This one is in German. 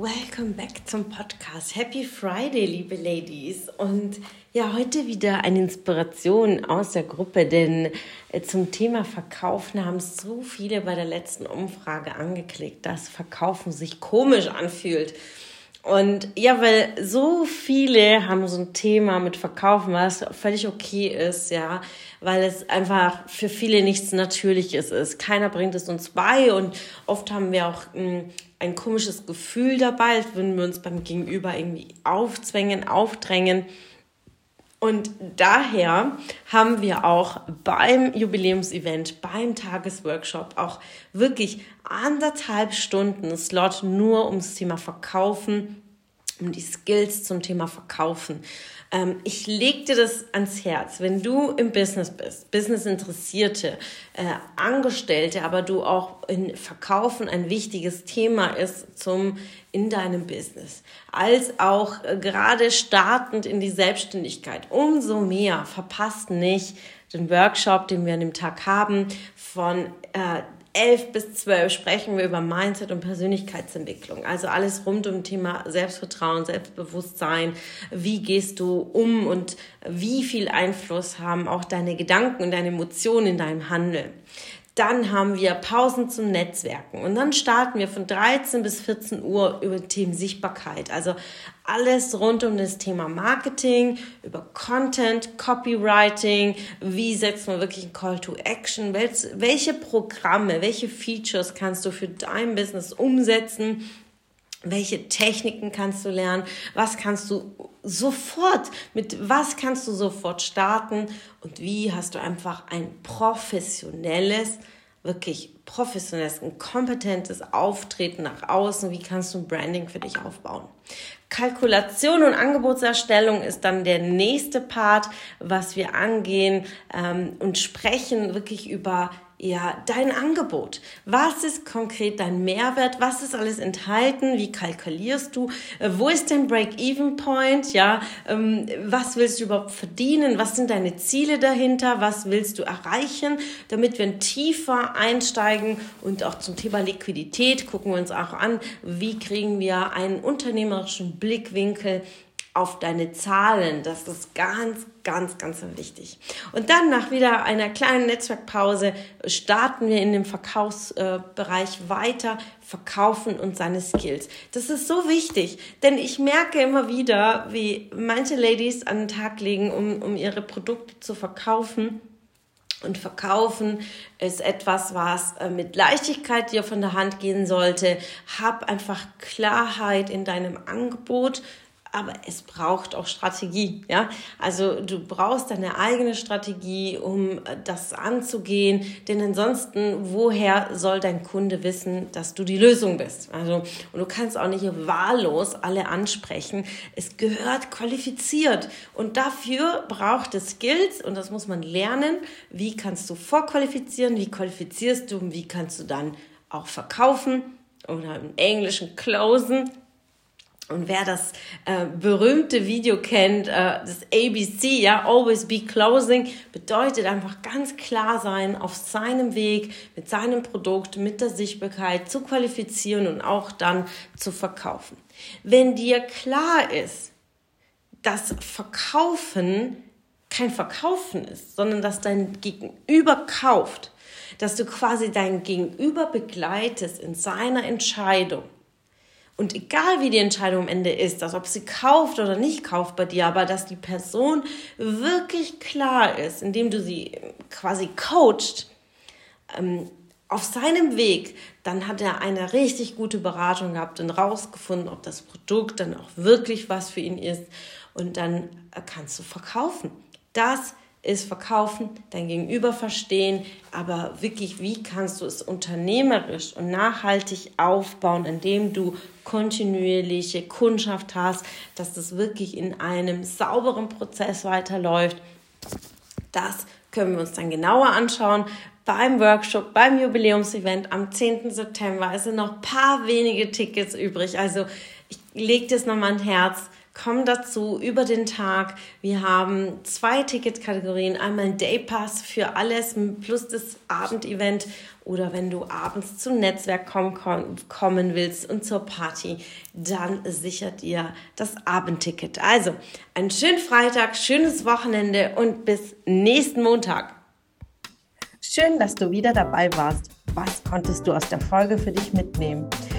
Welcome back zum Podcast. Happy Friday, liebe Ladies. Und ja, heute wieder eine Inspiration aus der Gruppe, denn äh, zum Thema Verkaufen haben so viele bei der letzten Umfrage angeklickt, dass Verkaufen sich komisch anfühlt. Und ja, weil so viele haben so ein Thema mit Verkaufen, was völlig okay ist, ja, weil es einfach für viele nichts Natürliches ist. Keiner bringt es uns bei und oft haben wir auch hm, ein komisches Gefühl dabei, als würden wir uns beim Gegenüber irgendwie aufzwängen, aufdrängen. Und daher haben wir auch beim Jubiläumsevent, beim Tagesworkshop auch wirklich anderthalb Stunden Slot nur ums Thema Verkaufen, um die Skills zum Thema Verkaufen. Ähm, ich leg dir das ans Herz, wenn du im Business bist, Business Interessierte, äh, Angestellte, aber du auch in Verkaufen ein wichtiges Thema ist zum in deinem Business, als auch äh, gerade startend in die Selbstständigkeit. Umso mehr verpasst nicht den Workshop, den wir an dem Tag haben, von äh, 11 bis 12 sprechen wir über Mindset und Persönlichkeitsentwicklung. Also alles rund um Thema Selbstvertrauen, Selbstbewusstsein. Wie gehst du um und wie viel Einfluss haben auch deine Gedanken und deine Emotionen in deinem Handeln? Dann haben wir Pausen zum Netzwerken und dann starten wir von 13 bis 14 Uhr über Themen Sichtbarkeit. Also alles rund um das Thema Marketing, über Content, Copywriting, wie setzt man wirklich ein Call to Action, welche Programme, welche Features kannst du für dein Business umsetzen, welche Techniken kannst du lernen? Was kannst du sofort, mit was kannst du sofort starten? Und wie hast du einfach ein professionelles, wirklich professionelles, ein kompetentes Auftreten nach außen? Wie kannst du ein Branding für dich aufbauen? Kalkulation und Angebotserstellung ist dann der nächste Part, was wir angehen ähm, und sprechen wirklich über ja, dein Angebot. Was ist konkret dein Mehrwert? Was ist alles enthalten? Wie kalkulierst du? Äh, wo ist dein Break-Even-Point? Ja, ähm, was willst du überhaupt verdienen? Was sind deine Ziele dahinter? Was willst du erreichen? Damit wir tiefer einsteigen und auch zum Thema Liquidität gucken wir uns auch an, wie kriegen wir einen unternehmerischen Blickwinkel auf deine Zahlen. Das ist ganz, ganz, ganz wichtig. Und dann nach wieder einer kleinen Netzwerkpause starten wir in dem Verkaufsbereich weiter, verkaufen und seine Skills. Das ist so wichtig, denn ich merke immer wieder, wie manche Ladies an den Tag legen, um, um ihre Produkte zu verkaufen. Und verkaufen ist etwas, was äh, mit Leichtigkeit dir von der Hand gehen sollte. Hab einfach Klarheit in deinem Angebot aber es braucht auch Strategie, ja. Also du brauchst deine eigene Strategie, um äh, das anzugehen, denn ansonsten, woher soll dein Kunde wissen, dass du die Lösung bist? Also, und du kannst auch nicht wahllos alle ansprechen. Es gehört qualifiziert und dafür braucht es Skills und das muss man lernen. Wie kannst du vorqualifizieren? Wie qualifizierst du und wie kannst du dann auch verkaufen oder im Englischen closen? Und wer das äh, berühmte Video kennt, äh, das ABC, ja, Always Be Closing, bedeutet einfach ganz klar sein auf seinem Weg mit seinem Produkt, mit der Sichtbarkeit zu qualifizieren und auch dann zu verkaufen. Wenn dir klar ist, dass Verkaufen kein Verkaufen ist, sondern dass dein Gegenüber kauft, dass du quasi dein Gegenüber begleitest in seiner Entscheidung, und egal wie die Entscheidung am Ende ist, dass ob sie kauft oder nicht kauft bei dir, aber dass die Person wirklich klar ist, indem du sie quasi coacht, ähm, auf seinem Weg, dann hat er eine richtig gute Beratung gehabt und rausgefunden, ob das Produkt dann auch wirklich was für ihn ist und dann kannst du verkaufen. Das ist Verkaufen, dein Gegenüber verstehen, aber wirklich, wie kannst du es unternehmerisch und nachhaltig aufbauen, indem du kontinuierliche Kundschaft hast, dass das wirklich in einem sauberen Prozess weiterläuft. Das können wir uns dann genauer anschauen beim Workshop, beim Jubiläumsevent am 10. September. Es sind noch ein paar wenige Tickets übrig. Also ich lege das nochmal ein Herz Komm dazu über den Tag. Wir haben zwei Ticketkategorien. Einmal ein Daypass für alles plus das Abendevent oder wenn du abends zum Netzwerk kommen, kommen willst und zur Party, dann sichert ihr das Abendticket. Also einen schönen Freitag, schönes Wochenende und bis nächsten Montag. Schön, dass du wieder dabei warst. Was konntest du aus der Folge für dich mitnehmen?